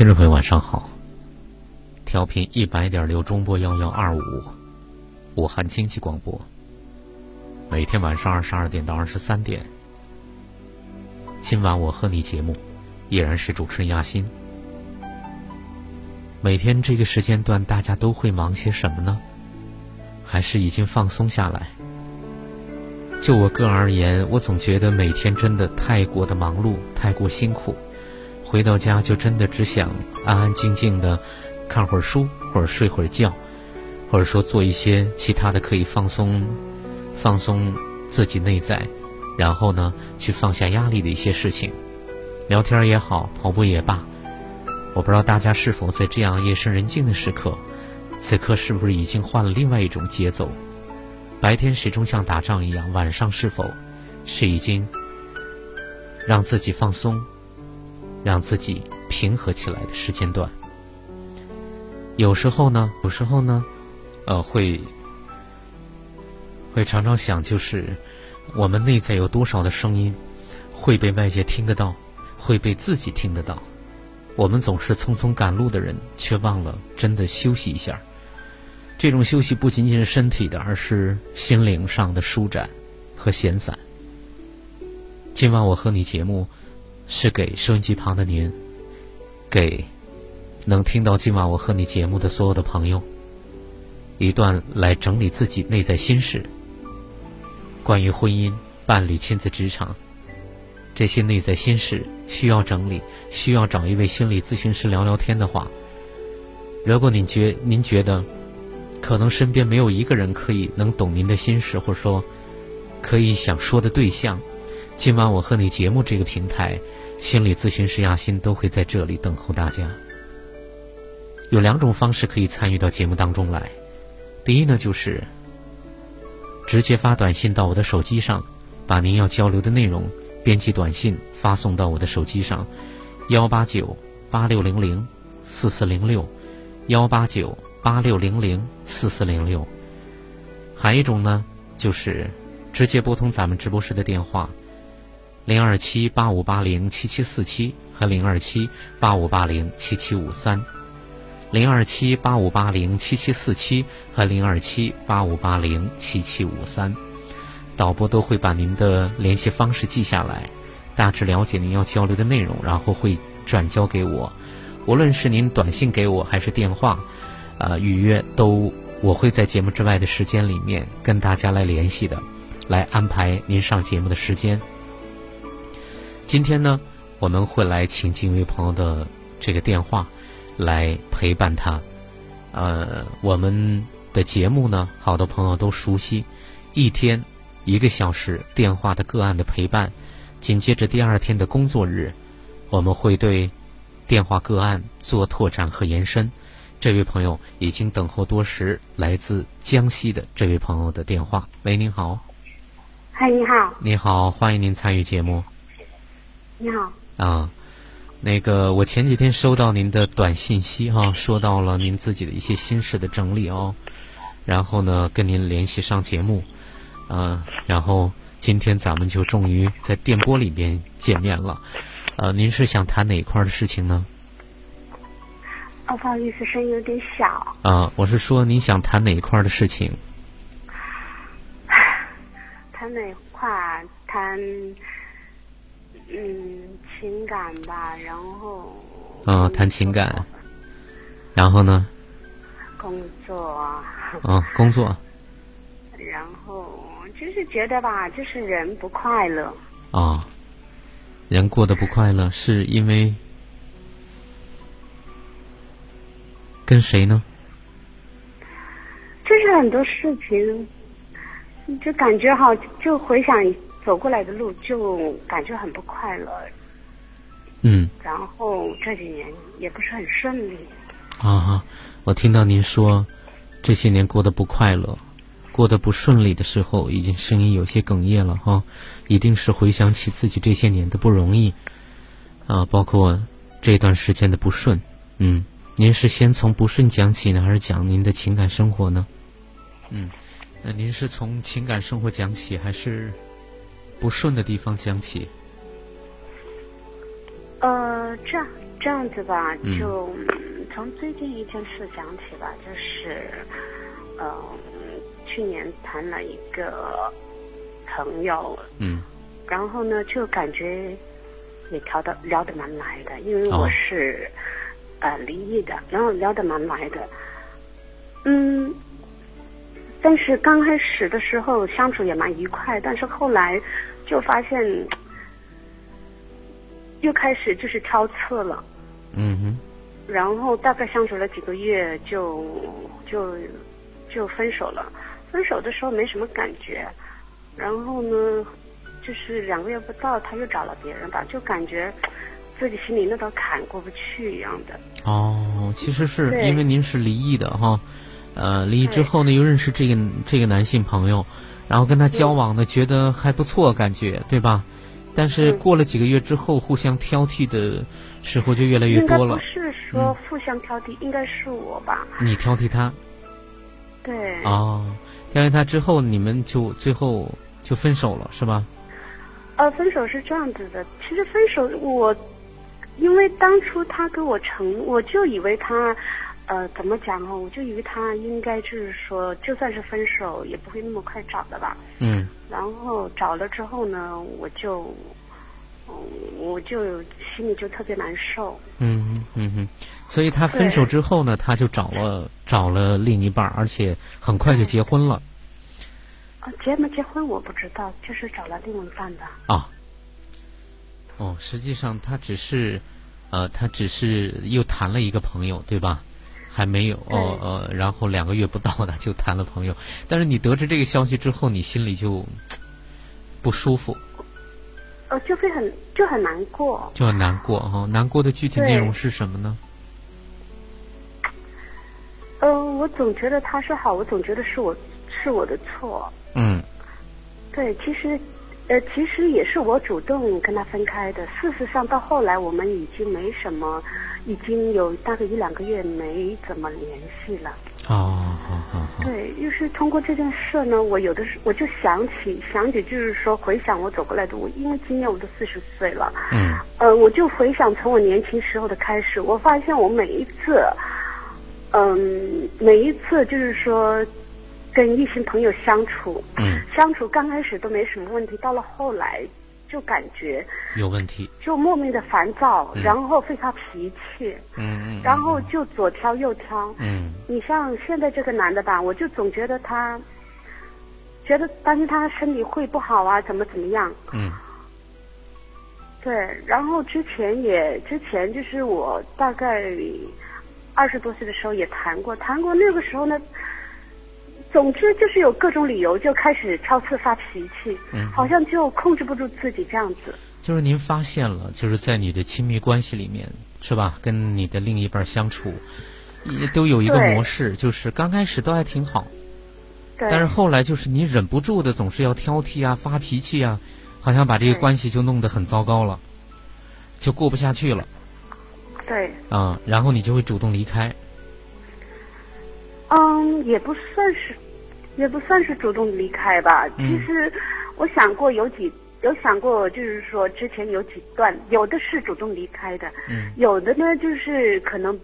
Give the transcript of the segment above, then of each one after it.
听众朋友，晚上好。调频一百点六中波幺幺二五，武汉经济广播。每天晚上二十二点到二十三点，今晚我和你节目依然是主持人亚欣。每天这个时间段，大家都会忙些什么呢？还是已经放松下来？就我个人而言，我总觉得每天真的太过的忙碌，太过辛苦。回到家就真的只想安安静静的看会儿书，或者睡会儿觉，或者说做一些其他的可以放松、放松自己内在，然后呢去放下压力的一些事情，聊天也好，跑步也罢。我不知道大家是否在这样夜深人静的时刻，此刻是不是已经换了另外一种节奏？白天始终像打仗一样，晚上是否是已经让自己放松？让自己平和起来的时间段，有时候呢，有时候呢，呃，会会常常想，就是我们内在有多少的声音会被外界听得到，会被自己听得到。我们总是匆匆赶路的人，却忘了真的休息一下。这种休息不仅仅是身体的，而是心灵上的舒展和闲散。今晚我和你节目。是给收音机旁的您，给能听到今晚我和你节目的所有的朋友，一段来整理自己内在心事。关于婚姻、伴侣、亲子、职场这些内在心事需要整理，需要找一位心理咨询师聊聊天的话，如果您觉您觉得可能身边没有一个人可以能懂您的心事，或者说可以想说的对象，今晚我和你节目这个平台。心理咨询师亚欣都会在这里等候大家。有两种方式可以参与到节目当中来。第一呢，就是直接发短信到我的手机上，把您要交流的内容编辑短信发送到我的手机上，幺八九八六零零四四零六，幺八九八六零零四四零六。还一种呢，就是直接拨通咱们直播室的电话。零二七八五八零七七四七和零二七八五八零七七五三，零二七八五八零七七四七和零二七八五八零七七五三，导播都会把您的联系方式记下来，大致了解您要交流的内容，然后会转交给我。无论是您短信给我还是电话，呃，预约都我会在节目之外的时间里面跟大家来联系的，来安排您上节目的时间。今天呢，我们会来请进一位朋友的这个电话，来陪伴他。呃，我们的节目呢，好多朋友都熟悉，一天一个小时电话的个案的陪伴。紧接着第二天的工作日，我们会对电话个案做拓展和延伸。这位朋友已经等候多时，来自江西的这位朋友的电话。喂，您好。嗨，你好。你好，欢迎您参与节目。你好啊，那个我前几天收到您的短信息哈，说到了您自己的一些心事的整理哦，然后呢跟您联系上节目，嗯，然后今天咱们就终于在电波里边见面了，呃，您是想谈哪一块的事情呢？哦，不好意思，声音有点小。啊，我是说您想谈哪一块的事情？谈哪块？谈。嗯，情感吧，然后。嗯，谈情感。然后呢？工作。啊嗯，工作。然后就是觉得吧，就是人不快乐。啊，人过得不快乐，是因为跟谁呢？就是很多事情，就感觉好，就回想走过来的路，就感觉很不快乐。嗯。然后这几年也不是很顺利。啊，我听到您说这些年过得不快乐，过得不顺利的时候，已经声音有些哽咽了哈，一定是回想起自己这些年的不容易啊，包括这段时间的不顺。嗯，您是先从不顺讲起呢，还是讲您的情感生活呢？嗯，那您是从情感生活讲起，还是不顺的地方讲起？呃，这样这样子吧，就从最近一件事讲起吧，就是，嗯，去年谈了一个朋友，嗯，然后呢，就感觉也聊的聊得蛮来的，因为我是呃离异的，然后聊得蛮来的，嗯，但是刚开始的时候相处也蛮愉快，但是后来就发现。又开始就是挑刺了，嗯哼，然后大概相处了几个月，就就就分手了。分手的时候没什么感觉，然后呢，就是两个月不到，他又找了别人吧，就感觉自己心里那道坎过不去一样的。哦，其实是因为您是离异的哈，呃，离异之后呢，又认识这个这个男性朋友，然后跟他交往呢，觉得还不错，感觉对吧？但是过了几个月之后，互相挑剔的时候就越来越多了。不是说互相挑剔，应该是我吧？你挑剔他？对。哦，挑剔他之后，你们就最后就分手了，是吧？呃，分手是这样子的。其实分手，我因为当初他跟我承，我就以为他。呃，怎么讲呢？我就以为他应该就是说，就算是分手，也不会那么快找的吧。嗯。然后找了之后呢，我就，嗯，我就心里就特别难受。嗯嗯嗯。所以他分手之后呢，他就找了找了另一半，而且很快就结婚了。啊，结没结婚我不知道，就是找了另一半的。啊。哦，实际上他只是，呃，他只是又谈了一个朋友，对吧？还没有哦呃，然后两个月不到呢就谈了朋友，但是你得知这个消息之后，你心里就不舒服，呃，就会很就很难过，就很难过哈。难过的具体内容是什么呢？嗯，我总觉得他是好，我总觉得是我是我的错。嗯，对，其实呃，其实也是我主动跟他分开的。事实上，到后来我们已经没什么。已经有大概一两个月没怎么联系了。哦，好好好。对，就是通过这件事呢，我有的时我就想起想起，就是说回想我走过来的，我因为今年我都四十岁了。嗯。呃，我就回想从我年轻时候的开始，我发现我每一次，嗯，每一次就是说跟异性朋友相处，嗯，相处刚开始都没什么问题，到了后来。就感觉有问题，就莫名的烦躁，然后非常脾气，嗯嗯，然后就左挑右挑，嗯，你像现在这个男的吧，我就总觉得他，觉得担心他身体会不好啊，怎么怎么样，嗯，对，然后之前也之前就是我大概二十多岁的时候也谈过，谈过那个时候呢。总之就是有各种理由就开始挑刺发脾气，好像就控制不住自己这样子。就是您发现了，就是在你的亲密关系里面，是吧？跟你的另一半相处，也都有一个模式，就是刚开始都还挺好，但是后来就是你忍不住的总是要挑剔啊、发脾气啊，好像把这个关系就弄得很糟糕了，就过不下去了。对。啊，然后你就会主动离开。嗯，也不算是，也不算是主动离开吧。其实，我想过有几，有想过，就是说之前有几段，有的是主动离开的，嗯有的呢就是可能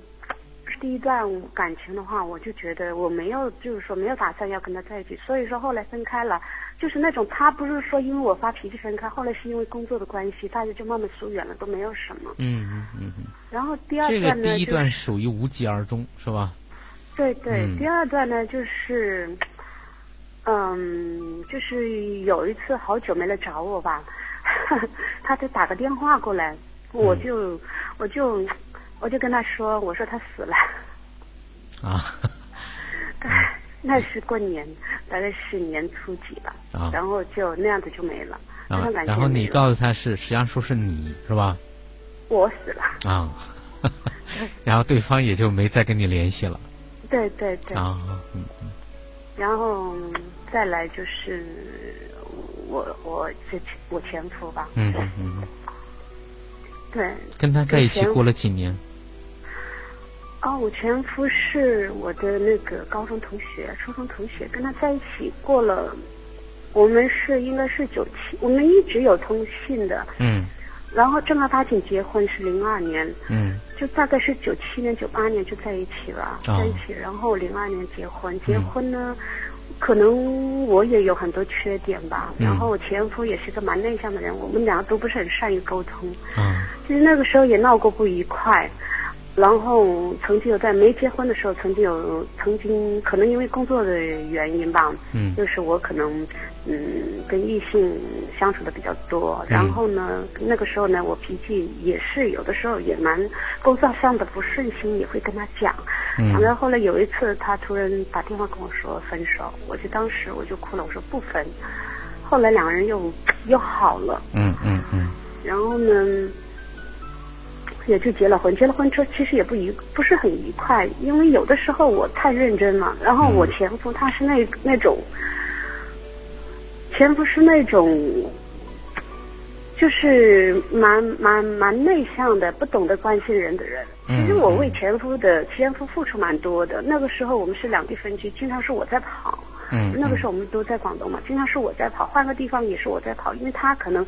第一段感情的话，我就觉得我没有，就是说没有打算要跟他在一起，所以说后来分开了。就是那种他不是说因为我发脾气分开，后来是因为工作的关系，大家就慢慢疏远了，都没有什么。嗯嗯嗯嗯。然后第二段呢，这个第一段属于无疾而终，是吧？对对，第二段呢，就是，嗯，就是有一次好久没来找我吧，他就打个电话过来，我就我就我就跟他说，我说他死了。啊。哎，那是过年，大概是年初几吧。啊。然后就那样子就没了。啊。然后你告诉他是，实际上说是你是吧？我死了。啊。然后对方也就没再跟你联系了。对对对。啊。嗯嗯。然后再来就是我我这我前夫吧。嗯嗯嗯。对。跟他在一起过了几年？哦，我前夫是我的那个高中同学、初中同学，跟他在一起过了。我们是应该是九七，我们一直有通信的。嗯。然后正儿八经结婚是零二年。嗯。就大概是九七年、九八年就在一起了，在一起。然后零二年结婚，结婚呢，可能我也有很多缺点吧。然后我前夫也是个蛮内向的人，我们俩都不是很善于沟通。嗯。其实那个时候也闹过不愉快。然后曾经有在没结婚的时候，曾经有曾经可能因为工作的原因吧，嗯，就是我可能嗯跟异性相处的比较多，然后呢那个时候呢我脾气也是有的时候也蛮工作上的不顺心也会跟他讲，讲到后来有一次他突然打电话跟我说分手，我就当时我就哭了，我说不分，后来两个人又又好了，嗯嗯嗯，然后呢。也就结了婚，结了婚之后其实也不愉，不是很愉快，因为有的时候我太认真了，然后我前夫他是那那种，前夫是那种，就是蛮蛮蛮内向的，不懂得关心人的人。其实我为前夫的前夫付出蛮多的，那个时候我们是两地分居，经常是我在跑。嗯。那个时候我们都在广东嘛，经常是我在跑，换个地方也是我在跑，因为他可能。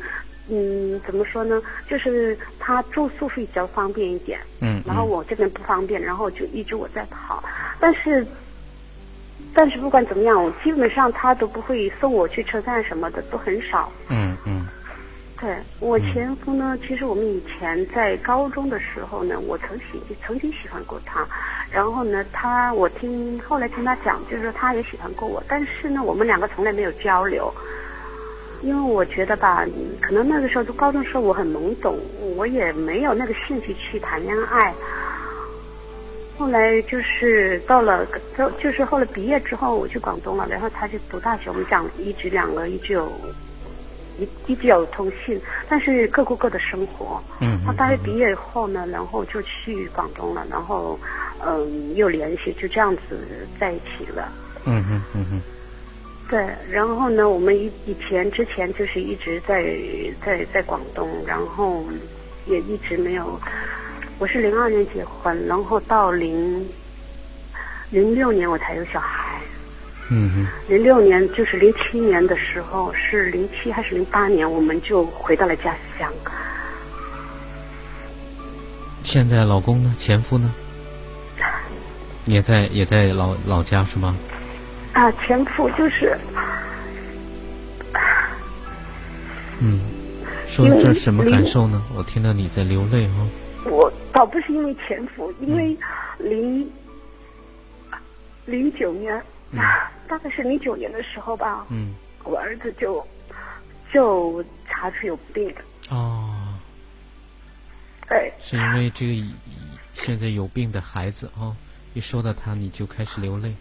嗯，怎么说呢？就是他住宿比较方便一点，嗯，然后我这边不方便，然后就一直我在跑。但是，但是不管怎么样，我基本上他都不会送我去车站什么的，都很少。嗯嗯。对我前夫呢，其实我们以前在高中的时候呢，我曾喜曾经喜欢过他，然后呢，他我听后来听他讲，就是说他也喜欢过我，但是呢，我们两个从来没有交流。因为我觉得吧，可能那个时候读高中时候我很懵懂，我也没有那个兴趣去谈恋爱。后来就是到了，就就是后来毕业之后我去广东了，然后他就读大学，我们讲一直两个一直有，一一直有通信，但是各过各的生活。嗯。他大学毕业以后呢，然后就去广东了，然后嗯又联系，就这样子在一起了。嗯嗯嗯嗯。对，然后呢，我们以以前之前就是一直在在在广东，然后也一直没有。我是零二年结婚，然后到零零六年我才有小孩。嗯哼。零六年就是零七年的时候，是零七还是零八年，我们就回到了家乡。现在老公呢？前夫呢？也在也在老老家是吗？啊，前夫就是，嗯，说这什么感受呢？我听到你在流泪哦。我倒不是因为前夫，因为零零九年，大概是零九年的时候吧。嗯，我儿子就就查出有病。哦。对。是因为这个现在有病的孩子啊，一说到他你就开始流泪。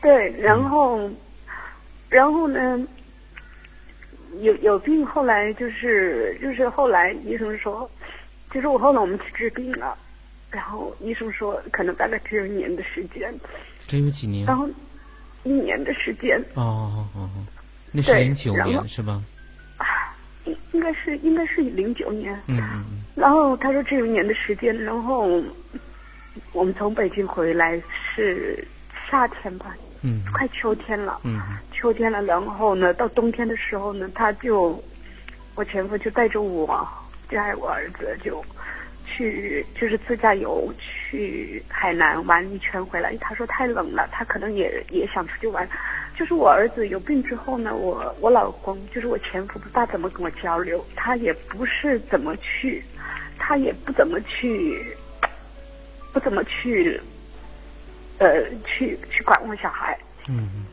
对，然后，然后呢，有有病，后来就是就是后来医生说，就是我后来我们去治病了，然后医生说可能大概只有一年的时间，只有几年，然后一年的时间。哦哦哦，那是零九年是吧？应应该是应该是零九年。嗯嗯嗯。然后他说只有一年的时间，然后我们从北京回来是夏天吧。嗯，快秋天了。嗯，秋天了，然后呢，到冬天的时候呢，他就，我前夫就带着我，带我儿子就，去就是自驾游去海南玩一圈回来。他说太冷了，他可能也也想出去玩。就是我儿子有病之后呢，我我老公就是我前夫不大怎么跟我交流，他也不是怎么去，他也不怎么去，不怎么去。呃，去去管我小孩。嗯嗯。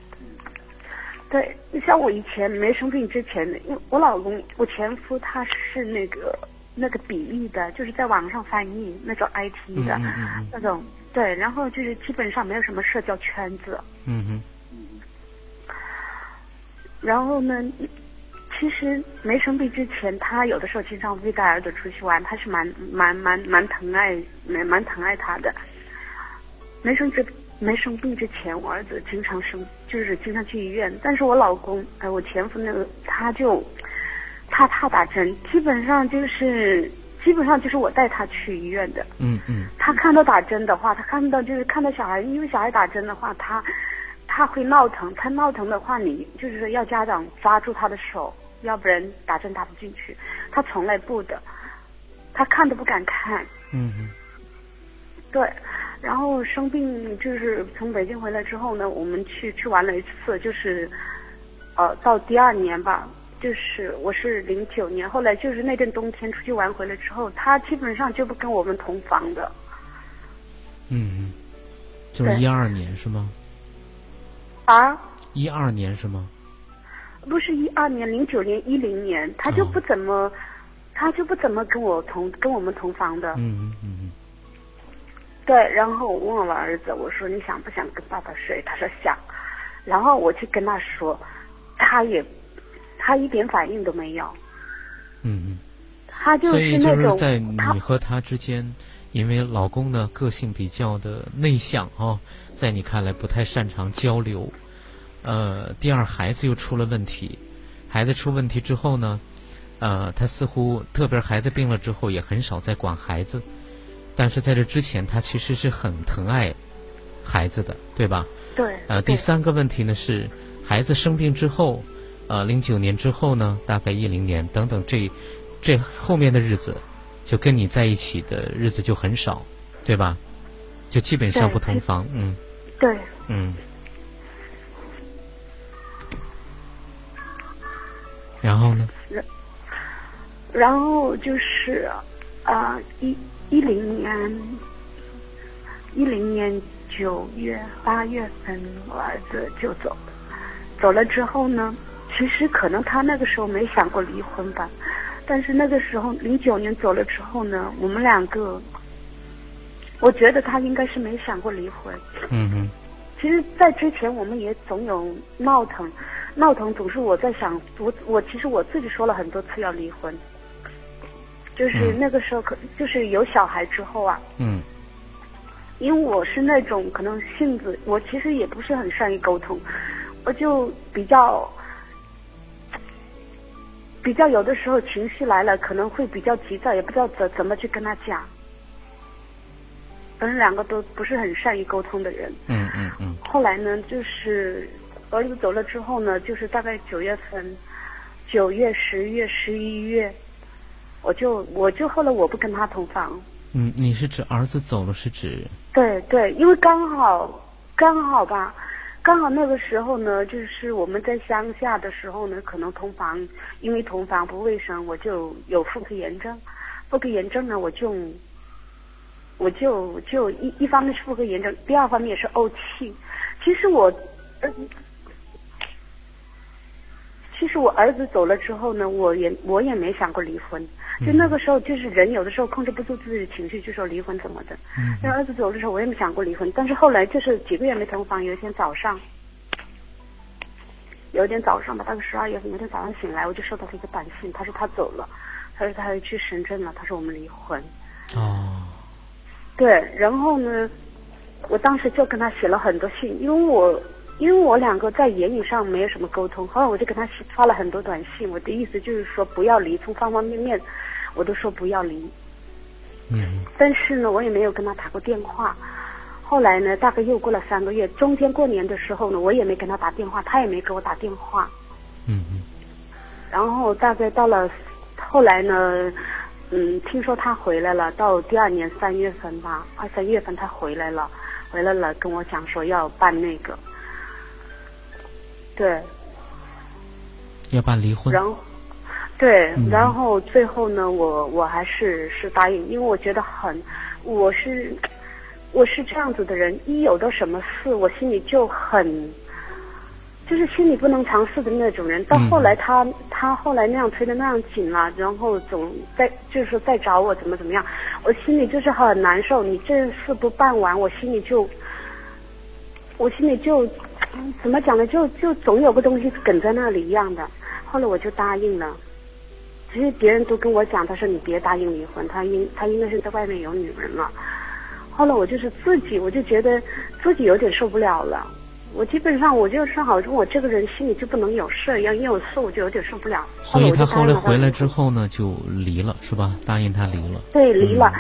对，你像我以前没生病之前，因为我老公，我前夫他是那个那个笔译的，就是在网上翻译那种 IT 的那种，对，然后就是基本上没有什么社交圈子。嗯嗯。然后呢，其实没生病之前，他有的时候经常会带儿子出去玩，他是蛮蛮蛮蛮疼爱蛮蛮疼爱他的。没生之没生病之前，我儿子经常生，就是经常去医院。但是我老公，哎，我前夫那个，他就。他怕打针，基本上就是基本上就是我带他去医院的。嗯嗯。他看到打针的话，他看到就是看到小孩，因为小孩打针的话，他他会闹腾，他闹腾的话，你就是说要家长抓住他的手，要不然打针打不进去。他从来不的，他看都不敢看。嗯嗯。对，然后生病就是从北京回来之后呢，我们去去玩了一次，就是呃到第二年吧。就是我是零九年，后来就是那阵冬天出去玩回来之后，他基本上就不跟我们同房的。嗯，就是一二年是吗？啊？一二年是吗？不是一二年，零九年、一零年，他就不怎么，他就不怎么跟我同跟我们同房的。嗯嗯嗯嗯。对，然后我问我儿子，我说你想不想跟爸爸睡？他说想。然后我去跟他说，他也。他一点反应都没有。嗯嗯。他就是那种。所以就是在你和他之间，因为老公呢个性比较的内向啊，在你看来不太擅长交流。呃，第二孩子又出了问题，孩子出问题之后呢，呃，他似乎特别孩子病了之后也很少再管孩子，但是在这之前他其实是很疼爱孩子的，对吧？对。呃，第三个问题呢是孩子生病之后。呃，零九年之后呢，大概一零年等等，这这后面的日子，就跟你在一起的日子就很少，对吧？就基本上不同房，嗯。对。嗯。然后呢？然然后就是啊，一一零年一零年九月八月份，我儿子就走了。走了之后呢？其实可能他那个时候没想过离婚吧，但是那个时候零九年走了之后呢，我们两个，我觉得他应该是没想过离婚。嗯嗯。其实，在之前我们也总有闹腾，闹腾总是我在想，我我其实我自己说了很多次要离婚，就是那个时候可就是有小孩之后啊。嗯。因为我是那种可能性子，我其实也不是很善于沟通，我就比较。比较有的时候情绪来了，可能会比较急躁，也不知道怎怎么去跟他讲。反正两个都不是很善于沟通的人。嗯嗯嗯。后来呢，就是儿子走了之后呢，就是大概九月份，九月、十月、十一月，我就我就后来我不跟他同房。嗯，你是指儿子走了是指？对对，因为刚好刚好吧。刚好那个时候呢，就是我们在乡下的时候呢，可能同房，因为同房不卫生，我就有妇科炎症。妇科炎症呢，我就我就就一一方面是妇科炎症，第二方面也是怄气。其实我，其实我儿子走了之后呢，我也我也没想过离婚。就那个时候，就是人有的时候控制不住自己的情绪，就说离婚怎么的。那儿子走的时候，我也没想过离婚。但是后来就是几个月没同房，有一天早上，有一天早上吧，大概十二月份，有一天早上醒来，我就收到他一个短信，他说他走了，他说他要去深圳了，他说我们离婚。哦。对，然后呢，我当时就跟他写了很多信，因为我。因为我两个在言语上没有什么沟通，后来我就给他发了很多短信，我的意思就是说不要离，从方方面面我都说不要离。嗯。但是呢，我也没有跟他打过电话。后来呢，大概又过了三个月，中间过年的时候呢，我也没跟他打电话，他也没给我打电话。嗯嗯。然后大概到了后来呢，嗯，听说他回来了，到第二年三月份吧，二三月份他回来了，回来了跟我讲说要办那个。对，要办离婚。然后，对，然后最后呢，我我还是是答应，因为我觉得很，我是我是这样子的人，一有的什么事，我心里就很就是心里不能尝试的那种人。到后来他他后来那样推的那样紧了，然后总在就是说再找我怎么怎么样，我心里就是很难受。你这事不办完，我心里就我心里就怎么讲呢？就就总有个东西梗在那里一样的。后来我就答应了。其实别人都跟我讲，他说你别答应离婚，他应他应该是在外面有女人了。后来我就是自己，我就觉得自己有点受不了了。我基本上我就是好像我这个人心里就不能有事一样，一有事我就有点受不了。所以他后来回来之后呢，就离了，是吧？答应他离了。对，离了。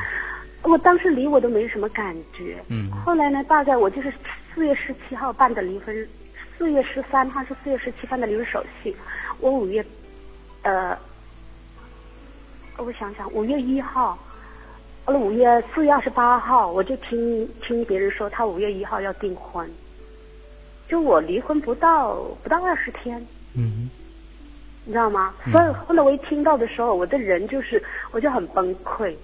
我当时离我都没什么感觉。嗯。后来呢，大概我就是四月十七号办的离婚，四月十三号是四月十七办的离婚手续，我五月，呃。我想想，五月一号，了五月四月二十八号，我就听听别人说他五月一号要订婚，就我离婚不到不到二十天，嗯，你知道吗？所以后来我一听到的时候，我的人就是我就很崩溃。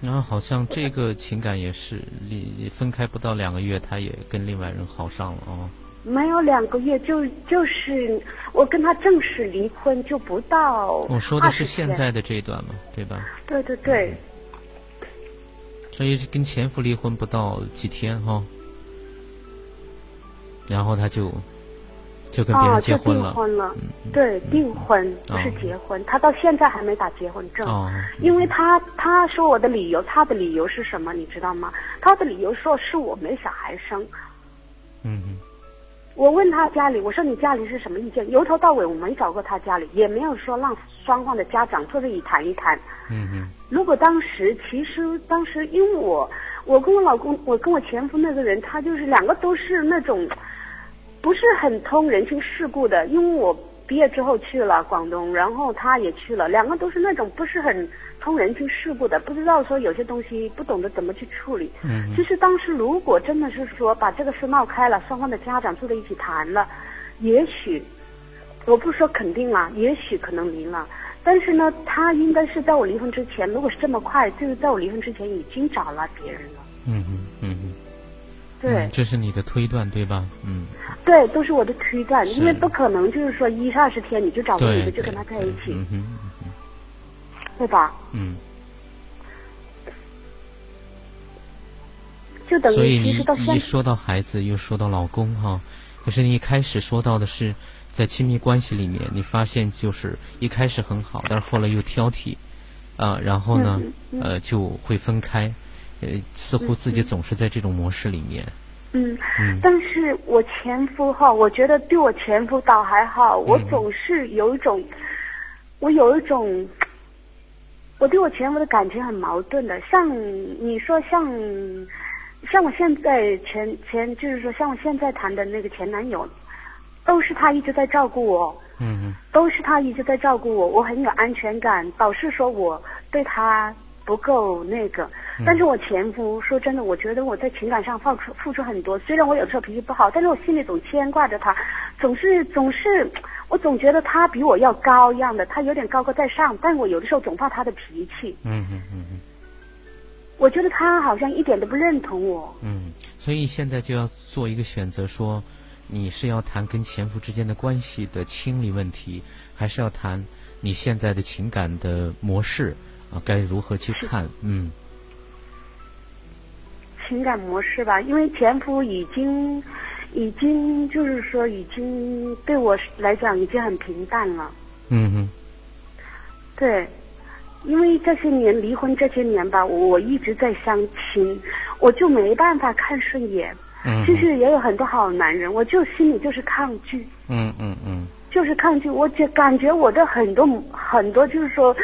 然后好像这个情感也是离分开不到两个月，他也跟另外人好上了哦。没有两个月，就就是我跟他正式离婚就不到。我说的是现在的这一段嘛，对吧？对对对。所以跟前夫离婚不到几天哈，然后他就就跟别人结婚了。订婚了，对，订婚不是结婚，他到现在还没打结婚证。哦。因为他他说我的理由，他的理由是什么？你知道吗？他的理由说是我没小孩生。嗯嗯。我问他家里，我说你家里是什么意见？由头到尾我没找过他家里，也没有说让双方的家长坐这里谈一谈。嗯嗯。如果当时，其实当时因为我，我跟我老公，我跟我前夫那个人，他就是两个都是那种，不是很通人情世故的。因为我毕业之后去了广东，然后他也去了，两个都是那种不是很。通人情世故的，不知道说有些东西不懂得怎么去处理。嗯。其实当时如果真的是说把这个事闹开了，双方的家长坐在一起谈了，也许，我不说肯定了，也许可能离了。但是呢，他应该是在我离婚之前，如果是这么快，就是在我离婚之前已经找了别人了。嗯嗯嗯嗯。对。这是你的推断对吧？嗯。对，都是我的推断，因为不可能就是说一二十天你就找个女的就跟他在一起。嗯哼。对吧？嗯。就等于所以你一说到孩子，又说到老公哈，可是你一开始说到的是在亲密关系里面，你发现就是一开始很好，但是后来又挑剔，啊，然后呢，呃，就会分开，呃，似乎自己总是在这种模式里面。嗯。嗯。但是我前夫哈，我觉得对我前夫倒还好，我总是有一种，我有一种。我对我前夫的感情很矛盾的，像你说像，像我现在前前就是说像我现在谈的那个前男友，都是他一直在照顾我，嗯嗯，都是他一直在照顾我，我很有安全感，导致说我对他不够那个，但是我前夫说真的，我觉得我在情感上付出付出很多，虽然我有时候脾气不好，但是我心里总牵挂着他，总是总是。我总觉得他比我要高一样的，他有点高高在上，但我有的时候总发他的脾气。嗯嗯嗯嗯。我觉得他好像一点都不认同我。嗯，所以现在就要做一个选择，说你是要谈跟前夫之间的关系的清理问题，还是要谈你现在的情感的模式啊？该如何去看？嗯。情感模式吧，因为前夫已经。已经就是说，已经对我来讲已经很平淡了。嗯哼。对，因为这些年离婚这些年吧，我一直在相亲，我就没办法看顺眼。嗯。其实也有很多好男人，我就心里就是抗拒。嗯嗯嗯。就是抗拒，我觉感觉我的很多很多就是说，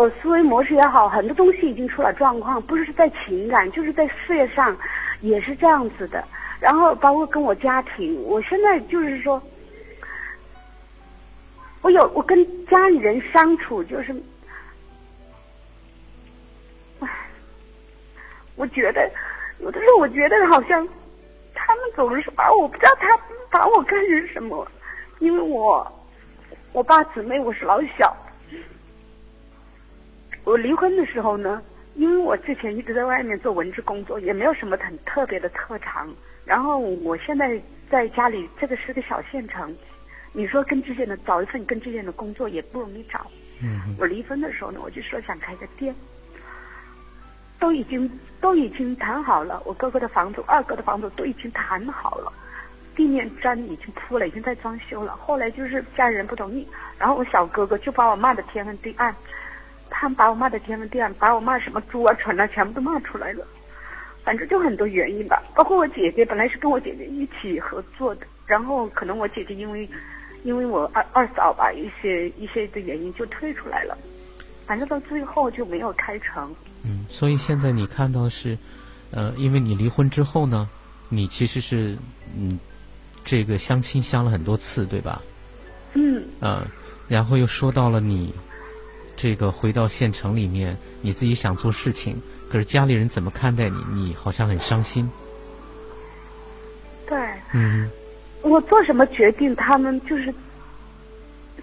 呃，思维模式也好，很多东西已经出了状况，不是在情感，就是在事业上，也是这样子的。然后包括跟我家庭，我现在就是说，我有我跟家里人相处，就是，我觉得有的时候我觉得好像他们总是把我不知道他把我看成什么，因为我我爸姊妹我是老小，我离婚的时候呢，因为我之前一直在外面做文职工作，也没有什么很特别的特长。然后我现在在家里，这个是个小县城，你说跟之前的找一份跟之前的工作也不容易找。嗯。我离婚的时候呢，我就说想开个店，都已经都已经谈好了。我哥哥的房子、二哥的房子都已经谈好了，地面砖已经铺了，已经在装修了。后来就是家人不同意，然后我小哥哥就把我骂得天昏地暗，他们把我骂的天昏地暗，把我骂什么猪啊、蠢啊，全部都骂出来了。反正就很多原因吧，包括我姐姐本来是跟我姐姐一起合作的，然后可能我姐姐因为，因为我二二嫂吧一些一些的原因就退出来了，反正到最后就没有开成。嗯，所以现在你看到是，呃，因为你离婚之后呢，你其实是嗯，这个相亲相了很多次，对吧？嗯。嗯，然后又说到了你，这个回到县城里面，你自己想做事情。可是家里人怎么看待你？你好像很伤心。对。嗯。我做什么决定，他们就是，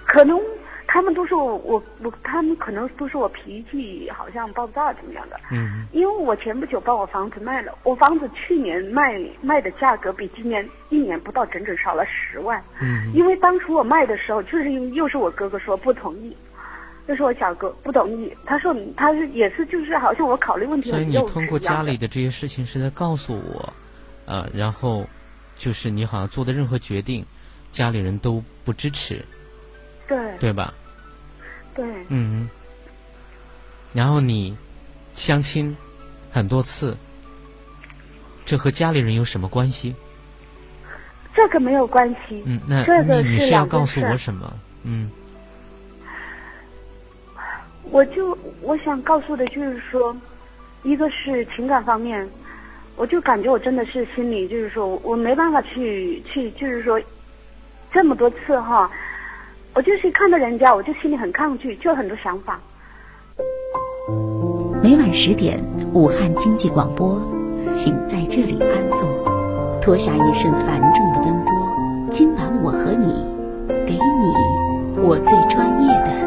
可能他们都说我我我，他们可能都说我脾气好像暴躁怎么样的。嗯。因为我前不久把我房子卖了，我房子去年卖卖的价格比今年一年不到整整少了十万。嗯。因为当初我卖的时候，就是因为又是我哥哥说不同意。就是我小哥不同意，他说他是也是就是好像我考虑问题所以你通过家里的这些事情是在告诉我，呃，然后就是你好像做的任何决定，家里人都不支持，对对吧？对。嗯。然后你相亲很多次，这和家里人有什么关系？这个没有关系。嗯，那你你是要告诉我什么？嗯。我就我想告诉的就是说，一个是情感方面，我就感觉我真的是心里就是说我没办法去去就是说这么多次哈，我就是看到人家我就心里很抗拒，就很多想法。每晚十点，武汉经济广播，请在这里安坐，脱下一身繁重的奔波，今晚我和你，给你我最专业的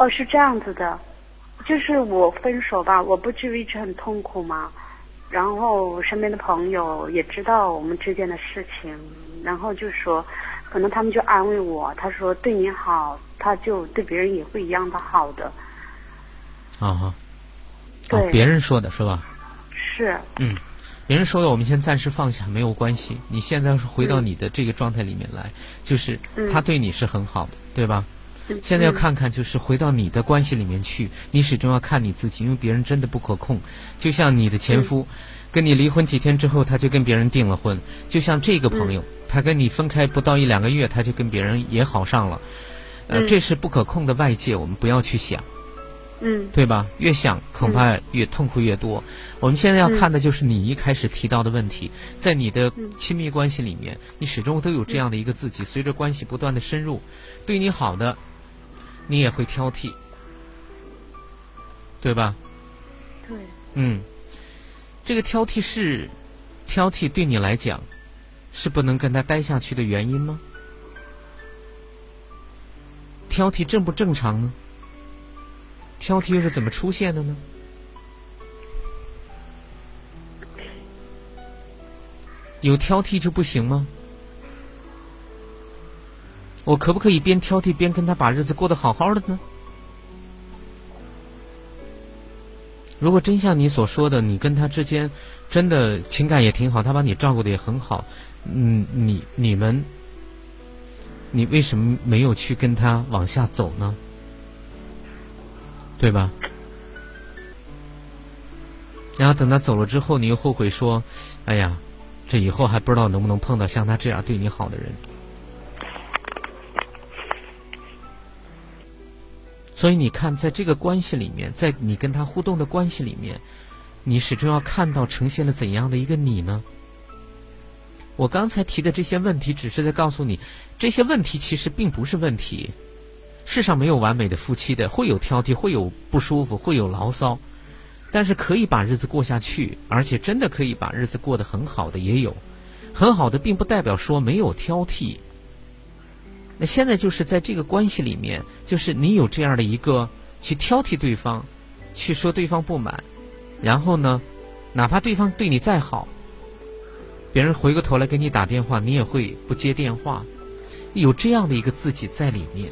哦，是这样子的，就是我分手吧，我不至于一直很痛苦嘛？然后身边的朋友也知道我们之间的事情，然后就说，可能他们就安慰我，他说对你好，他就对别人也会一样的好的。啊哈，对，别人说的是吧？是。嗯，别人说的，我们先暂时放下，没有关系。你现在是回到你的这个状态里面来，就是他对你是很好的，对吧？现在要看看，就是回到你的关系里面去，你始终要看你自己，因为别人真的不可控。就像你的前夫，跟你离婚几天之后，他就跟别人订了婚；就像这个朋友，他跟你分开不到一两个月，他就跟别人也好上了。呃，这是不可控的外界，我们不要去想，嗯，对吧？越想恐怕越痛苦越多。我们现在要看的就是你一开始提到的问题，在你的亲密关系里面，你始终都有这样的一个自己，随着关系不断的深入，对你好的。你也会挑剔，对吧？对。嗯，这个挑剔是挑剔，对你来讲是不能跟他待下去的原因吗？挑剔正不正常呢？挑剔又是怎么出现的呢？有挑剔就不行吗？我可不可以边挑剔边跟他把日子过得好好的呢？如果真像你所说的，你跟他之间真的情感也挺好，他把你照顾的也很好，嗯，你你们你为什么没有去跟他往下走呢？对吧？然后等他走了之后，你又后悔说：“哎呀，这以后还不知道能不能碰到像他这样对你好的人。”所以你看，在这个关系里面，在你跟他互动的关系里面，你始终要看到呈现了怎样的一个你呢？我刚才提的这些问题，只是在告诉你，这些问题其实并不是问题。世上没有完美的夫妻的，会有挑剔，会有不舒服，会有牢骚。但是可以把日子过下去，而且真的可以把日子过得很好的也有，很好的并不代表说没有挑剔。那现在就是在这个关系里面，就是你有这样的一个去挑剔对方，去说对方不满，然后呢，哪怕对方对你再好，别人回过头来给你打电话，你也会不接电话，有这样的一个自己在里面。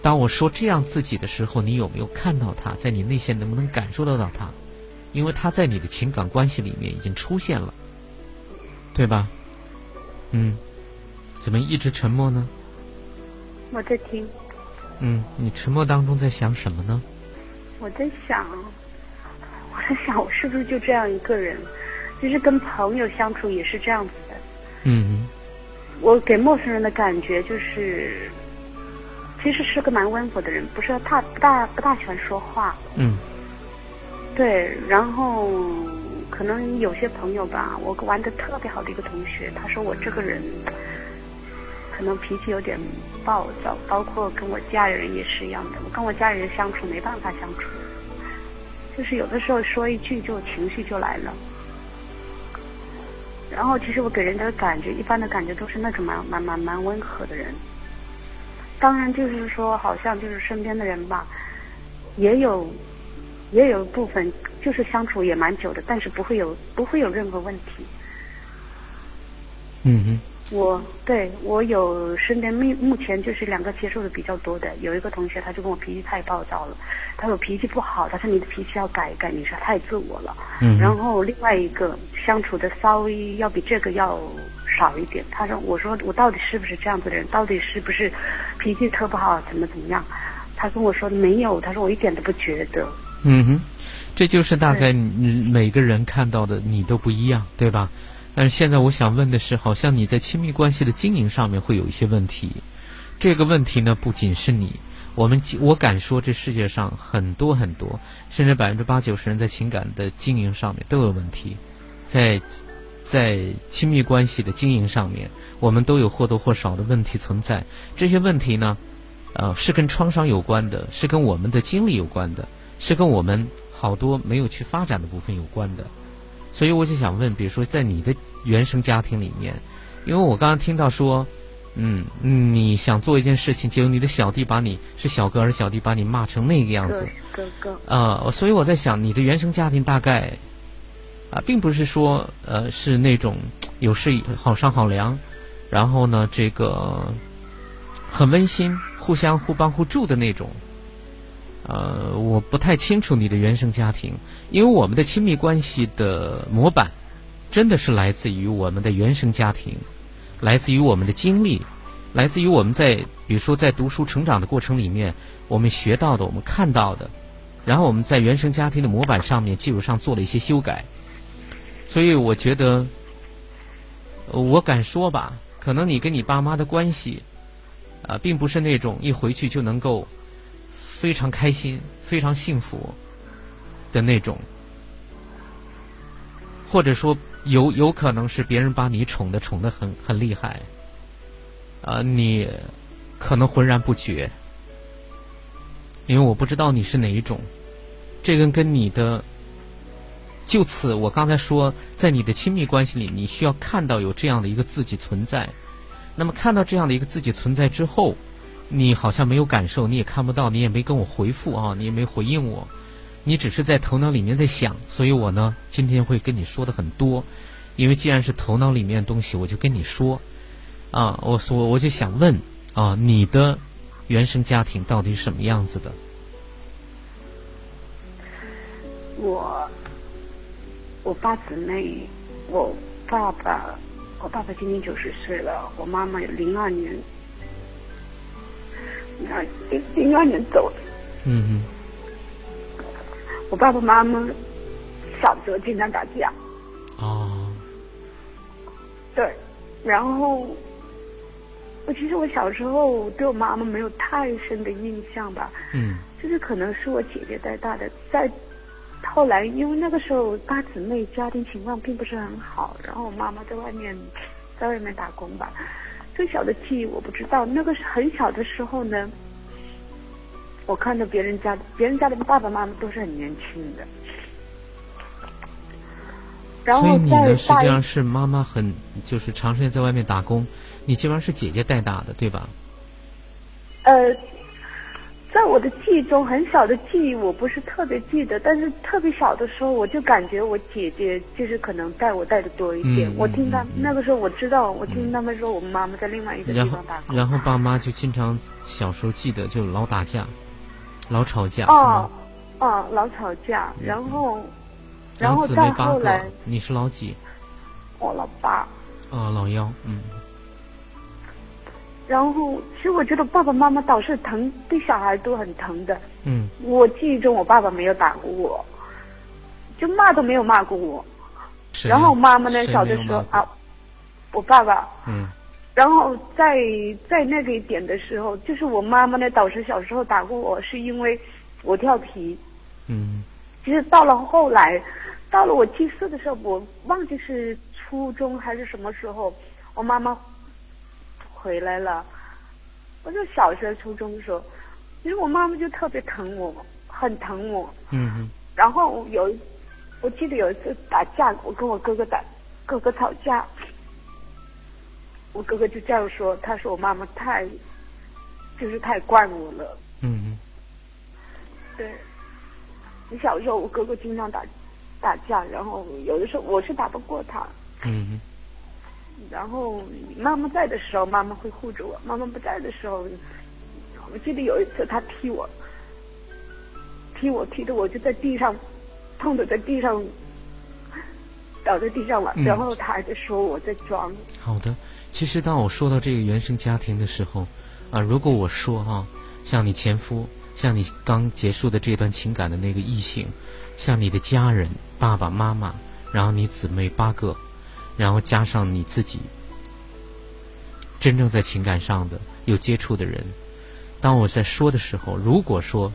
当我说这样自己的时候，你有没有看到他？在你内心能不能感受得到他？因为他在你的情感关系里面已经出现了，对吧？嗯，怎么一直沉默呢？我在听。嗯，你沉默当中在想什么呢？我在想，我在想，我是不是就这样一个人？其实跟朋友相处也是这样子的。嗯。我给陌生人的感觉就是。其实是个蛮温和的人，不是他不大不大喜欢说话。嗯。对，然后可能有些朋友吧，我玩的特别好的一个同学，他说我这个人可能脾气有点暴躁，包括跟我家里人也是一样的。我跟我家里人相处没办法相处，就是有的时候说一句就情绪就来了。然后其实我给人的感觉，一般的感觉都是那种蛮蛮蛮蛮温和的人。当然，就是说，好像就是身边的人吧，也有，也有部分就是相处也蛮久的，但是不会有不会有任何问题。嗯哼。我对我有身边目目前就是两个接触的比较多的，有一个同学他就跟我脾气太暴躁了，他说脾气不好，他说你的脾气要改一改，你是太自我了。嗯。然后另外一个相处的稍微要比这个要。少一点，他说：“我说我到底是不是这样子的人？到底是不是脾气特不好？怎么怎么样？”他跟我说：“没有。”他说：“我一点都不觉得。”嗯哼，这就是大概每个人看到的你都不一样，对吧？但是现在我想问的是，好像你在亲密关系的经营上面会有一些问题。这个问题呢，不仅是你，我们我敢说，这世界上很多很多，甚至百分之八九十人在情感的经营上面都有问题，在。在亲密关系的经营上面，我们都有或多或少的问题存在。这些问题呢，呃，是跟创伤有关的，是跟我们的经历有关的，是跟我们好多没有去发展的部分有关的。所以我就想问，比如说在你的原生家庭里面，因为我刚刚听到说，嗯，你想做一件事情，结果你的小弟把你是小哥还是小弟把你骂成那个样子，哥哥，呃，所以我在想，你的原生家庭大概。啊，并不是说呃是那种有事好商好量，然后呢这个很温馨、互相互帮互助的那种。呃，我不太清楚你的原生家庭，因为我们的亲密关系的模板真的是来自于我们的原生家庭，来自于我们的经历，来自于我们在比如说在读书成长的过程里面，我们学到的、我们看到的，然后我们在原生家庭的模板上面基础上做了一些修改。所以我觉得，我敢说吧，可能你跟你爸妈的关系，啊，并不是那种一回去就能够非常开心、非常幸福的那种，或者说有有可能是别人把你宠的宠的很很厉害，啊，你可能浑然不觉，因为我不知道你是哪一种，这个跟你的。就此，我刚才说，在你的亲密关系里，你需要看到有这样的一个自己存在。那么，看到这样的一个自己存在之后，你好像没有感受，你也看不到，你也没跟我回复啊，你也没回应我，你只是在头脑里面在想。所以我呢，今天会跟你说的很多，因为既然是头脑里面的东西，我就跟你说啊，我说我就想问啊，你的原生家庭到底是什么样子的？我。我八姊妹，我爸爸，我爸爸今年九十岁了。我妈妈有零二年然后零零二年走的。嗯嗯。我爸爸妈妈小时候经常打架。哦。对，然后我其实我小时候对我妈妈没有太深的印象吧。嗯。就是可能是我姐姐带大的，在后来因为那个时候八姊妹家庭情况并不是很好，然后我妈妈在外面在外面打工吧。最小的记忆我不知道，那个是很小的时候呢。我看到别人家，别人家的爸爸妈妈都是很年轻的。然所以你呢，实际上是妈妈很就是长时间在外面打工，你基本上是姐姐带大的，对吧？呃，在我的记忆中，很小的记忆我不是特别记得，但是特别小的时候，我就感觉我姐姐就是可能带我带的多一点。我听他那个时候我知道，我听他们说我们妈妈在另外一个地方打工。然后爸妈就经常小时候记得就老打架。老吵架哦，哦，老吵架，然后，然后再后来，你是老几？我老八。啊，老幺，嗯。然后，其实我觉得爸爸妈妈倒是疼，对小孩都很疼的。嗯。我记忆中，我爸爸没有打过我，就骂都没有骂过我。然后妈妈呢，小的时候啊，我爸爸。嗯。然后在在那个点的时候，就是我妈妈呢，导师小时候打过我，是因为我调皮。嗯。其实到了后来，到了我记事的时候，我忘记是初中还是什么时候，我妈妈回来了。我就小学、初中的时候，其实我妈妈就特别疼我，很疼我。嗯然后有，我记得有一次打架，我跟我哥哥打，哥哥吵架。我哥哥就这样说：“他说我妈妈太，就是太惯我了。”嗯嗯。对。你小时候，我哥哥经常打打架，然后有的时候我是打不过他。嗯嗯。然后妈妈在的时候，妈妈会护着我；妈妈不在的时候，我记得有一次她踢我，踢我踢的我就在地上，痛的在地上倒在地上了。然后他还在说我在装。好的。其实，当我说到这个原生家庭的时候，啊，如果我说哈，像你前夫，像你刚结束的这段情感的那个异性，像你的家人，爸爸妈妈，然后你姊妹八个，然后加上你自己，真正在情感上的有接触的人，当我在说的时候，如果说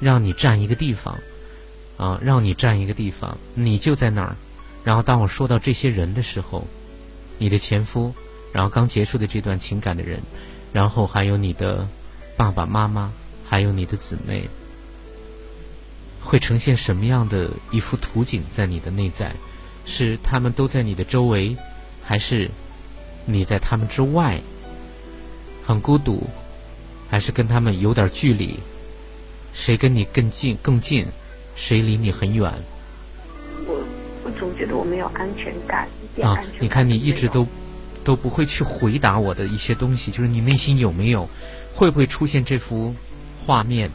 让你占一个地方，啊，让你占一个地方，你就在那儿，然后当我说到这些人的时候，你的前夫。然后刚结束的这段情感的人，然后还有你的爸爸妈妈，还有你的姊妹，会呈现什么样的一幅图景在你的内在？是他们都在你的周围，还是你在他们之外？很孤独，还是跟他们有点距离？谁跟你更近更近？谁离你很远？我我总觉得我没有安全感，一点安全感你看，你一直都。都不会去回答我的一些东西，就是你内心有没有，会不会出现这幅画面？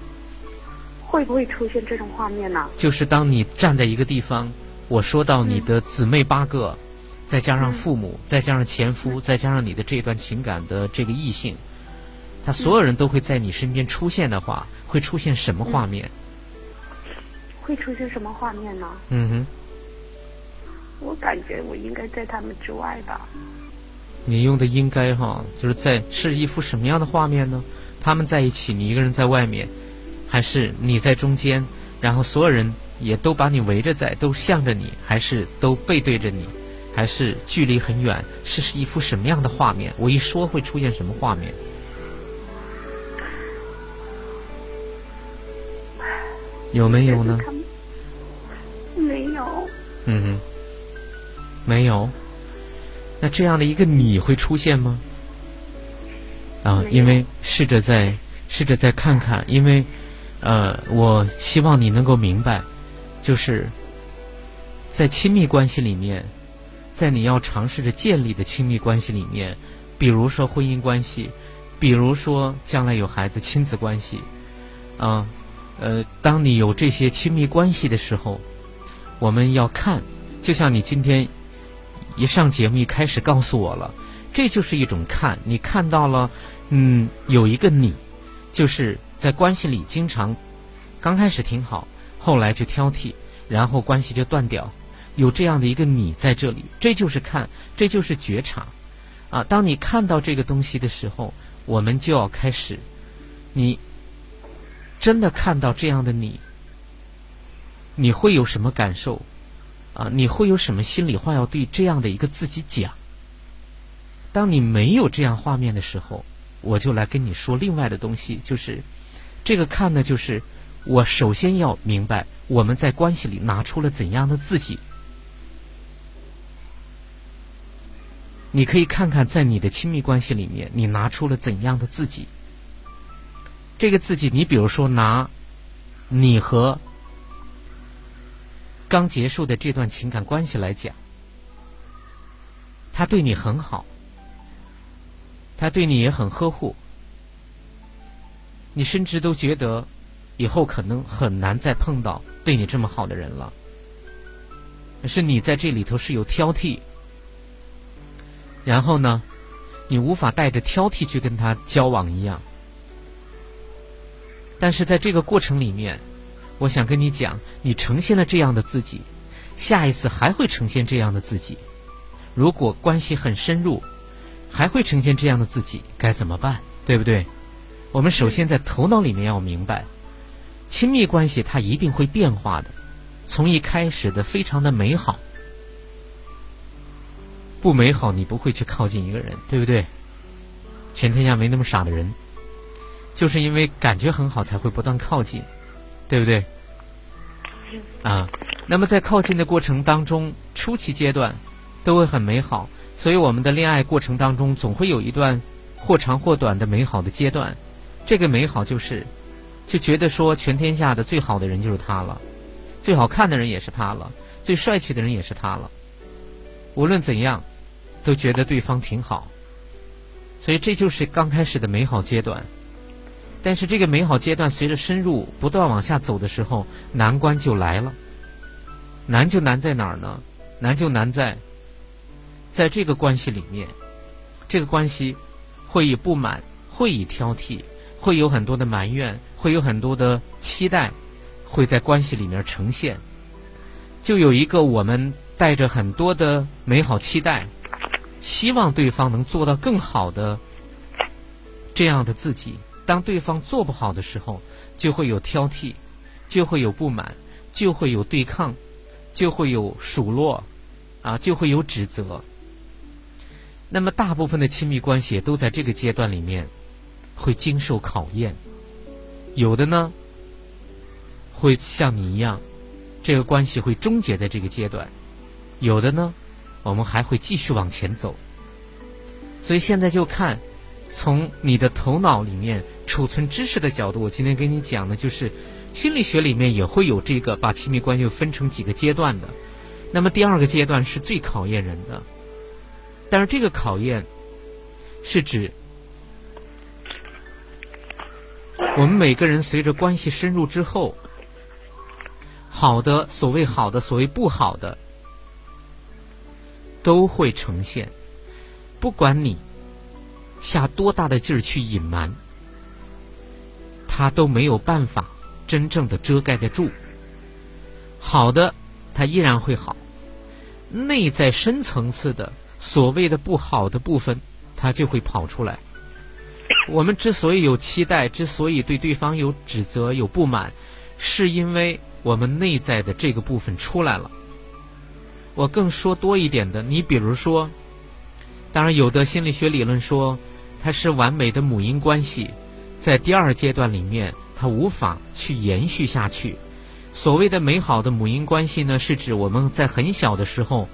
会不会出现这种画面呢？就是当你站在一个地方，我说到你的姊妹八个，再加上父母，再加上前夫，再加上你的这段情感的这个异性，他所有人都会在你身边出现的话，会出现什么画面？会出现什么画面呢？嗯哼。我感觉我应该在他们之外吧。你用的应该哈，就是在是一幅什么样的画面呢？他们在一起，你一个人在外面，还是你在中间，然后所有人也都把你围着在，都向着你，还是都背对着你，还是距离很远？是是一幅什么样的画面？我一说会出现什么画面？有没有呢？没有。嗯哼，没有。那这样的一个你会出现吗？啊，因为试着再试着再看看，因为呃，我希望你能够明白，就是在亲密关系里面，在你要尝试着建立的亲密关系里面，比如说婚姻关系，比如说将来有孩子亲子关系，啊，呃，当你有这些亲密关系的时候，我们要看，就像你今天。一上节目一开始告诉我了，这就是一种看，你看到了，嗯，有一个你，就是在关系里经常刚开始挺好，后来就挑剔，然后关系就断掉。有这样的一个你在这里，这就是看，这就是觉察啊！当你看到这个东西的时候，我们就要开始，你真的看到这样的你，你会有什么感受啊？你会有什么心里话要对这样的一个自己讲？当你没有这样画面的时候，我就来跟你说另外的东西，就是这个看呢，就是我首先要明白我们在关系里拿出了怎样的自己。你可以看看，在你的亲密关系里面，你拿出了怎样的自己？这个自己，你比如说拿你和刚结束的这段情感关系来讲，他对你很好，他对你也很呵护，你甚至都觉得以后可能很难再碰到对你这么好的人了。是你在这里头是有挑剔。然后呢，你无法带着挑剔去跟他交往一样。但是在这个过程里面，我想跟你讲，你呈现了这样的自己，下一次还会呈现这样的自己。如果关系很深入，还会呈现这样的自己，该怎么办？对不对？我们首先在头脑里面要明白，亲密关系它一定会变化的，从一开始的非常的美好。不美好，你不会去靠近一个人，对不对？全天下没那么傻的人，就是因为感觉很好才会不断靠近，对不对？啊，那么在靠近的过程当中，初期阶段都会很美好，所以我们的恋爱过程当中总会有一段或长或短的美好的阶段。这个美好就是，就觉得说全天下的最好的人就是他了，最好看的人也是他了，最帅气的人也是他了。无论怎样。都觉得对方挺好，所以这就是刚开始的美好阶段。但是这个美好阶段随着深入不断往下走的时候，难关就来了。难就难在哪儿呢？难就难在，在这个关系里面，这个关系会以不满、会以挑剔、会有很多的埋怨、会有很多的期待，会在关系里面呈现。就有一个我们带着很多的美好期待。希望对方能做到更好的这样的自己。当对方做不好的时候，就会有挑剔，就会有不满，就会有对抗，就会有数落，啊，就会有指责。那么，大部分的亲密关系都在这个阶段里面会经受考验。有的呢，会像你一样，这个关系会终结在这个阶段；有的呢。我们还会继续往前走，所以现在就看从你的头脑里面储存知识的角度，我今天跟你讲的就是心理学里面也会有这个把亲密关系分成几个阶段的。那么第二个阶段是最考验人的，但是这个考验是指我们每个人随着关系深入之后，好的所谓好的，所谓不好的。都会呈现，不管你下多大的劲儿去隐瞒，他都没有办法真正的遮盖得住。好的，他依然会好；内在深层次的所谓的不好的部分，他就会跑出来。我们之所以有期待，之所以对对方有指责、有不满，是因为我们内在的这个部分出来了。我更说多一点的，你比如说，当然有的心理学理论说，它是完美的母婴关系，在第二阶段里面，它无法去延续下去。所谓的美好的母婴关系呢，是指我们在很小的时候，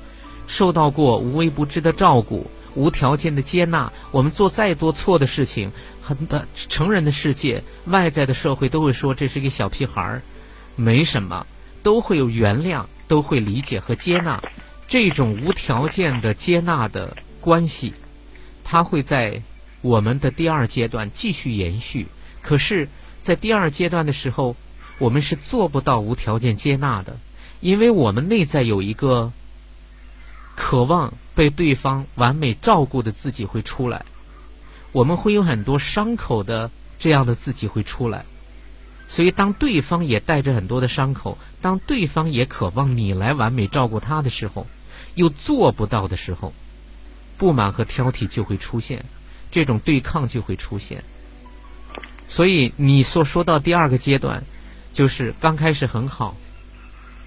受到过无微不至的照顾，无条件的接纳。我们做再多错的事情，很多成人的世界、外在的社会都会说这是一个小屁孩儿，没什么，都会有原谅。都会理解和接纳这种无条件的接纳的关系，它会在我们的第二阶段继续延续。可是，在第二阶段的时候，我们是做不到无条件接纳的，因为我们内在有一个渴望被对方完美照顾的自己会出来，我们会有很多伤口的这样的自己会出来。所以，当对方也带着很多的伤口，当对方也渴望你来完美照顾他的时候，又做不到的时候，不满和挑剔就会出现，这种对抗就会出现。所以，你所说到第二个阶段，就是刚开始很好，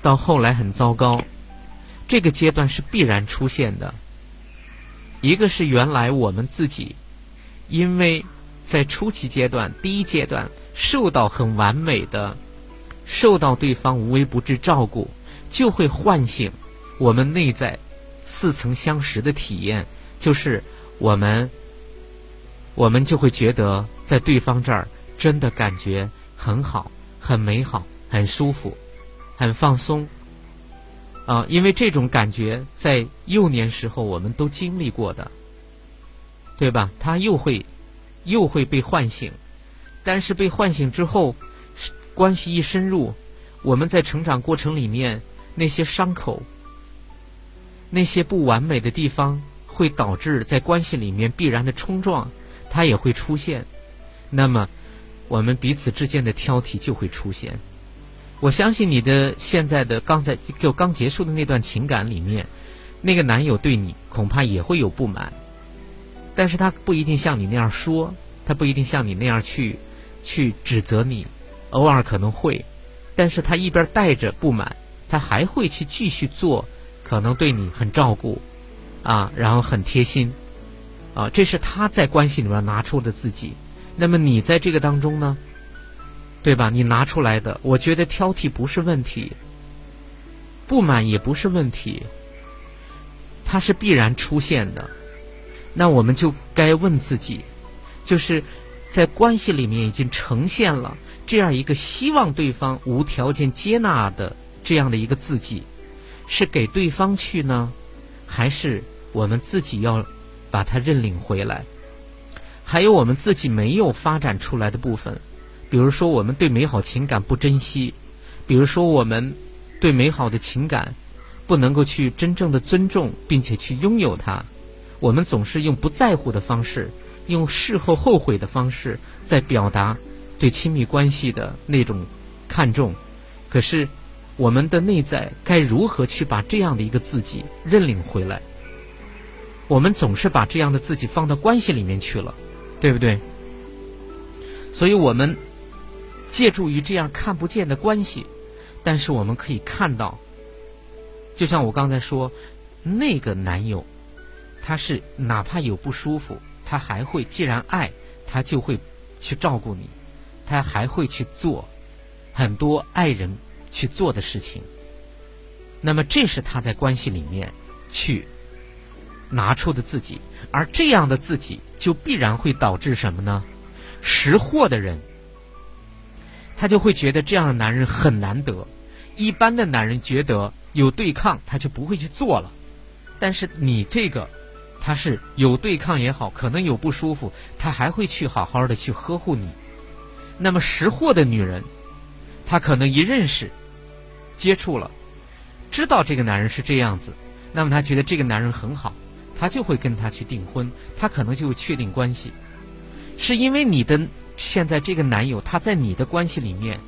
到后来很糟糕，这个阶段是必然出现的。一个是原来我们自己，因为在初期阶段、第一阶段受到很完美的、受到对方无微不至照顾，就会唤醒我们内在似曾相识的体验，就是我们。我们就会觉得在对方这儿真的感觉很好、很美好、很舒服、很放松啊！因为这种感觉在幼年时候我们都经历过的，对吧？他又会又会被唤醒，但是被唤醒之后，关系一深入，我们在成长过程里面那些伤口、那些不完美的地方，会导致在关系里面必然的冲撞。它也会出现，那么我们彼此之间的挑剔就会出现。我相信你的现在的刚才就刚结束的那段情感里面，那个男友对你恐怕也会有不满，但是他不一定像你那样说，他不一定像你那样去去指责你，偶尔可能会，但是他一边带着不满，他还会去继续做，可能对你很照顾，啊，然后很贴心。啊，这是他在关系里面拿出的自己，那么你在这个当中呢，对吧？你拿出来的，我觉得挑剔不是问题，不满也不是问题，它是必然出现的。那我们就该问自己，就是在关系里面已经呈现了这样一个希望对方无条件接纳的这样的一个自己，是给对方去呢，还是我们自己要？把它认领回来，还有我们自己没有发展出来的部分，比如说我们对美好情感不珍惜，比如说我们对美好的情感不能够去真正的尊重并且去拥有它，我们总是用不在乎的方式，用事后后悔的方式在表达对亲密关系的那种看重，可是我们的内在该如何去把这样的一个自己认领回来？我们总是把这样的自己放到关系里面去了，对不对？所以我们借助于这样看不见的关系，但是我们可以看到，就像我刚才说，那个男友，他是哪怕有不舒服，他还会既然爱，他就会去照顾你，他还会去做很多爱人去做的事情。那么这是他在关系里面去。拿出的自己，而这样的自己就必然会导致什么呢？识货的人，他就会觉得这样的男人很难得。一般的男人觉得有对抗，他就不会去做了。但是你这个，他是有对抗也好，可能有不舒服，他还会去好好的去呵护你。那么识货的女人，她可能一认识、接触了，知道这个男人是这样子，那么她觉得这个男人很好。她就会跟他去订婚，他可能就会确定关系，是因为你的现在这个男友他在你的关系里面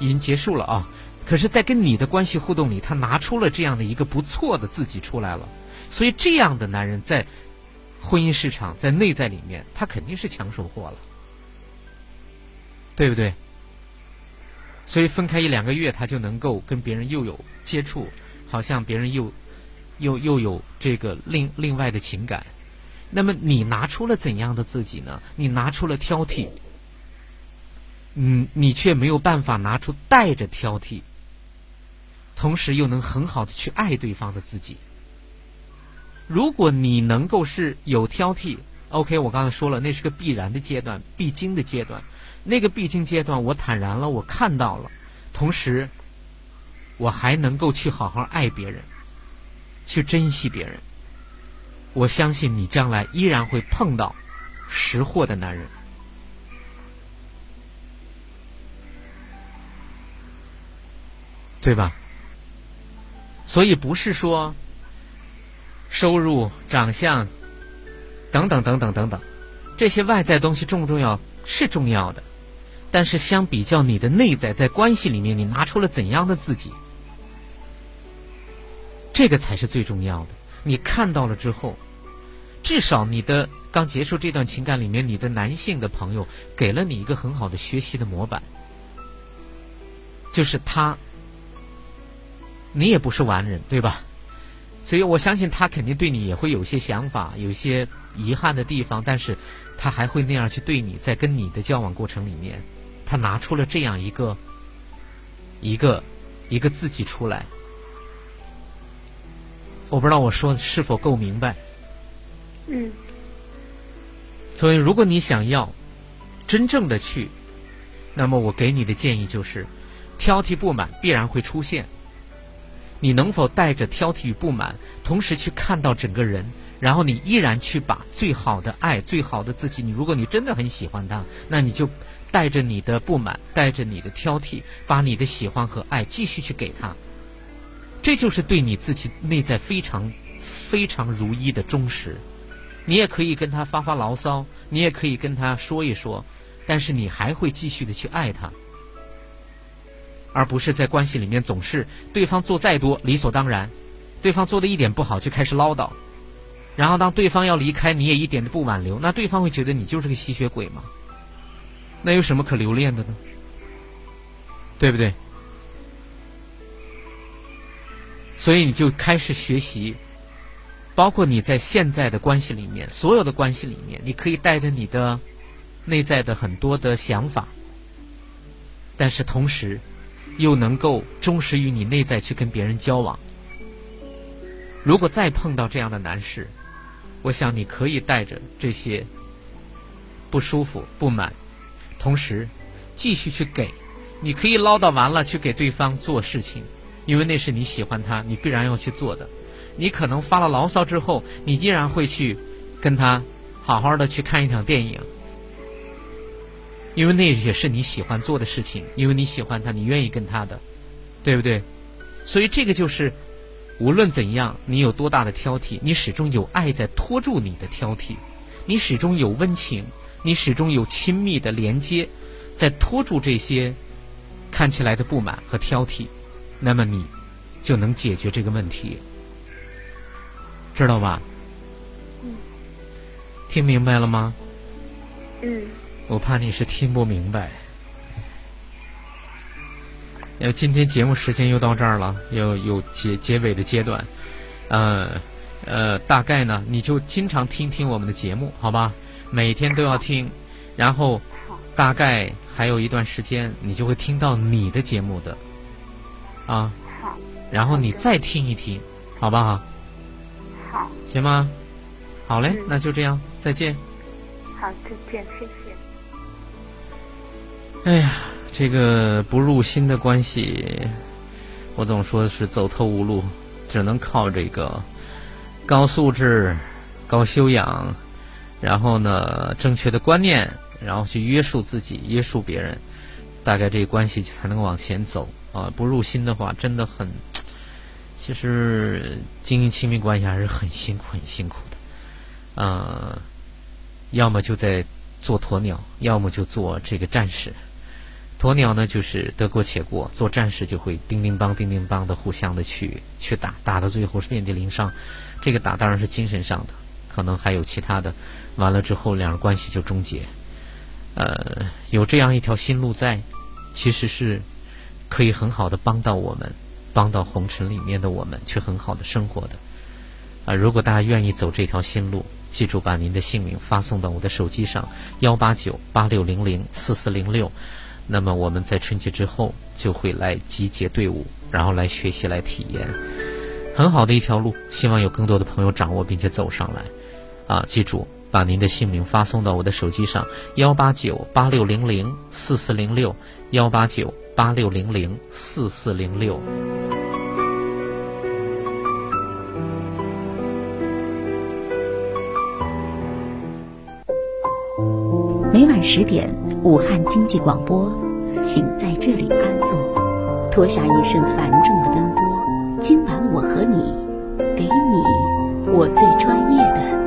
已经结束了啊，可是，在跟你的关系互动里，他拿出了这样的一个不错的自己出来了，所以这样的男人在婚姻市场在内在里面，他肯定是抢手货了，对不对？所以分开一两个月，他就能够跟别人又有接触，好像别人又。又又有这个另另外的情感，那么你拿出了怎样的自己呢？你拿出了挑剔，嗯，你却没有办法拿出带着挑剔，同时又能很好的去爱对方的自己。如果你能够是有挑剔，OK，我刚才说了，那是个必然的阶段，必经的阶段。那个必经阶段，我坦然了，我看到了，同时我还能够去好好爱别人。去珍惜别人，我相信你将来依然会碰到识货的男人，对吧？所以不是说收入、长相等等等等等等这些外在东西重不重要？是重要的，但是相比较你的内在，在关系里面你拿出了怎样的自己，这个才是最重要的。你看到了之后，至少你的刚结束这段情感里面，你的男性的朋友给了你一个很好的学习的模板，就是他，你也不是完人，对吧？所以我相信他肯定对你也会有些想法，有些遗憾的地方，但是他还会那样去对你，在跟你的交往过程里面，他拿出了这样一个一个一个自己出来。我不知道我说的是否够明白。嗯。所以，如果你想要真正的去，那么我给你的建议就是：挑剔不满必然会出现。你能否带着挑剔与不满，同时去看到整个人，然后你依然去把最好的爱、最好的自己？你如果你真的很喜欢他，那你就带着你的不满，带着你的挑剔，把你的喜欢和爱继续去给他。这就是对你自己内在非常非常如一的忠实。你也可以跟他发发牢骚，你也可以跟他说一说，但是你还会继续的去爱他。而不是在关系里面总是对方做再多理所当然，对方做的一点不好就开始唠叨，然后当对方要离开你也一点都不挽留，那对方会觉得你就是个吸血鬼吗？那有什么可留恋的呢？对不对？所以你就开始学习，包括你在现在的关系里面，所有的关系里面，你可以带着你的内在的很多的想法，但是同时。又能够忠实于你内在去跟别人交往。如果再碰到这样的男士，我想你可以带着这些不舒服、不满，同时继续去给。你可以唠叨完了去给对方做事情，因为那是你喜欢他，你必然要去做的。你可能发了牢骚之后，你依然会去跟他好好的去看一场电影。因为那也是你喜欢做的事情，因为你喜欢他，你愿意跟他的，对不对？所以这个就是，无论怎样，你有多大的挑剔，你始终有爱在拖住你的挑剔，你始终有温情，你始终有亲密的连接，在拖住这些看起来的不满和挑剔，那么你就能解决这个问题，知道吧？嗯。听明白了吗？嗯。我怕你是听不明白。呃，今天节目时间又到这儿了，又有结结尾的阶段。呃呃，大概呢，你就经常听听我们的节目，好吧？每天都要听，然后大概还有一段时间，你就会听到你的节目的。啊。好。然后你再听一听，好不好？好。行吗？好嘞，那就这样，再见。好，再见，谢谢。哎呀，这个不入心的关系，我总说是走投无路，只能靠这个高素质、高修养，然后呢，正确的观念，然后去约束自己、约束别人，大概这个关系才能往前走啊！不入心的话，真的很，其实经营亲密关系还是很辛苦、很辛苦的。呃，要么就在做鸵鸟，要么就做这个战士。鸵鸟呢，就是得过且过；做战士就会叮叮当、叮叮当的互相的去去打，打到最后是遍体鳞伤。这个打当然是精神上的，可能还有其他的。完了之后，两人关系就终结。呃，有这样一条新路在，其实是可以很好的帮到我们，帮到红尘里面的我们，去很好的生活的。啊，如果大家愿意走这条新路，记住把您的姓名发送到我的手机上：幺八九八六零零四四零六。那么我们在春节之后就会来集结队伍，然后来学习、来体验，很好的一条路。希望有更多的朋友掌握并且走上来。啊，记住，把您的姓名发送到我的手机上：幺八九八六零零四四零六，幺八九八六零零四四零六。每晚十点，武汉经济广播，请在这里安坐，脱下一身繁重的奔波。今晚我和你，给你我最专业的。